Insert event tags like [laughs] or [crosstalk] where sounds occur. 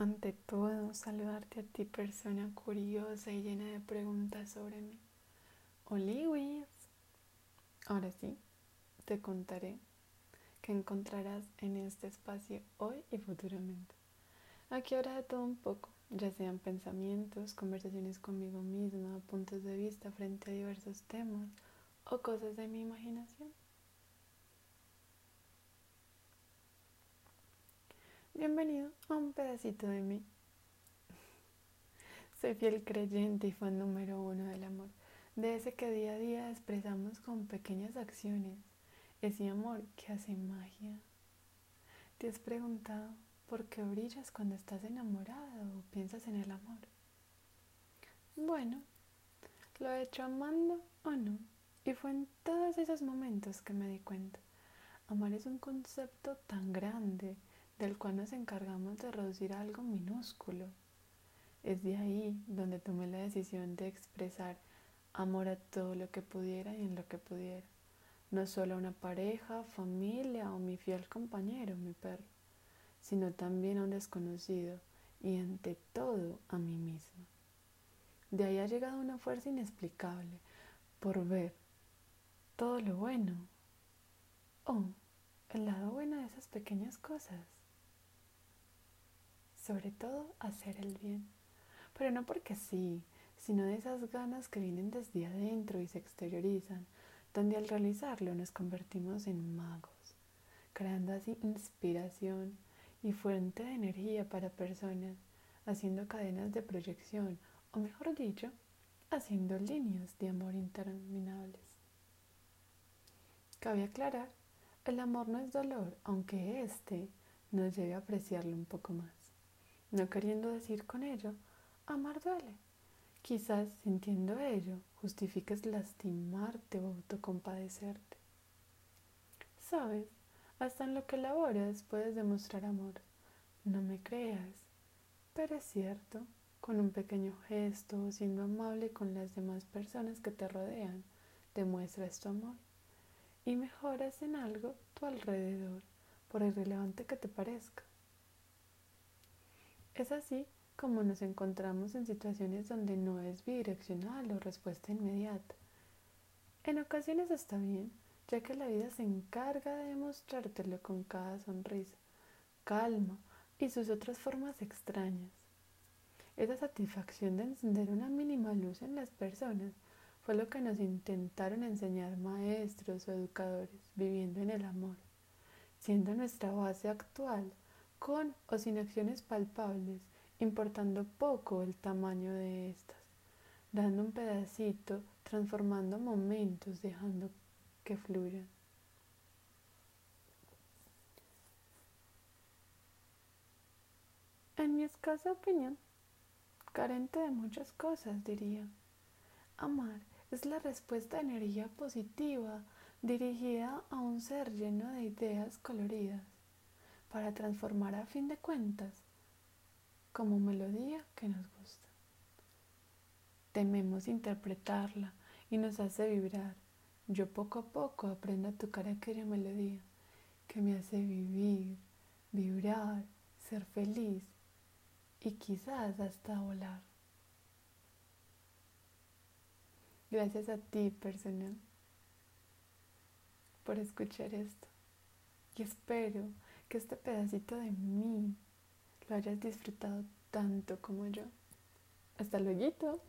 Ante todo, saludarte a ti, persona curiosa y llena de preguntas sobre mí. Oliwis. Ahora sí, te contaré qué encontrarás en este espacio hoy y futuramente. Aquí habrá de todo un poco, ya sean pensamientos, conversaciones conmigo misma, puntos de vista frente a diversos temas o cosas de mi imaginación. Bienvenido a un pedacito de mí. [laughs] Soy fiel creyente y fan número uno del amor, de ese que día a día expresamos con pequeñas acciones, ese amor que hace magia. ¿Te has preguntado por qué brillas cuando estás enamorado o piensas en el amor? Bueno, lo he hecho amando o no, y fue en todos esos momentos que me di cuenta. Amar es un concepto tan grande del cual nos encargamos de reducir a algo minúsculo. Es de ahí donde tomé la decisión de expresar amor a todo lo que pudiera y en lo que pudiera, no solo a una pareja, familia o mi fiel compañero, mi perro, sino también a un desconocido y ante todo a mí misma. De ahí ha llegado una fuerza inexplicable por ver todo lo bueno o el lado bueno de esas pequeñas cosas sobre todo hacer el bien. Pero no porque sí, sino de esas ganas que vienen desde adentro y se exteriorizan, donde al realizarlo nos convertimos en magos, creando así inspiración y fuente de energía para personas, haciendo cadenas de proyección, o mejor dicho, haciendo líneas de amor interminables. Cabe aclarar, el amor no es dolor, aunque éste nos lleve a apreciarlo un poco más no queriendo decir con ello, amar duele. Quizás sintiendo ello, justifiques lastimarte o autocompadecerte. Sabes, hasta en lo que laboras puedes demostrar amor. No me creas, pero es cierto, con un pequeño gesto, siendo amable con las demás personas que te rodean, demuestras tu amor y mejoras en algo tu alrededor, por irrelevante que te parezca. Es así como nos encontramos en situaciones donde no es bidireccional o respuesta inmediata. En ocasiones está bien, ya que la vida se encarga de demostrártelo con cada sonrisa, calma y sus otras formas extrañas. Esa satisfacción de encender una mínima luz en las personas fue lo que nos intentaron enseñar maestros o educadores viviendo en el amor, siendo nuestra base actual con o sin acciones palpables, importando poco el tamaño de estas, dando un pedacito, transformando momentos, dejando que fluyan. En mi escasa opinión, carente de muchas cosas, diría. Amar es la respuesta de energía positiva dirigida a un ser lleno de ideas coloridas para transformar a fin de cuentas como melodía que nos gusta. Tememos interpretarla y nos hace vibrar. Yo poco a poco aprendo a tocar aquella melodía que me hace vivir, vibrar, ser feliz y quizás hasta volar. Gracias a ti, personal, por escuchar esto. Y espero que este pedacito de mí lo hayas disfrutado tanto como yo. Hasta luego.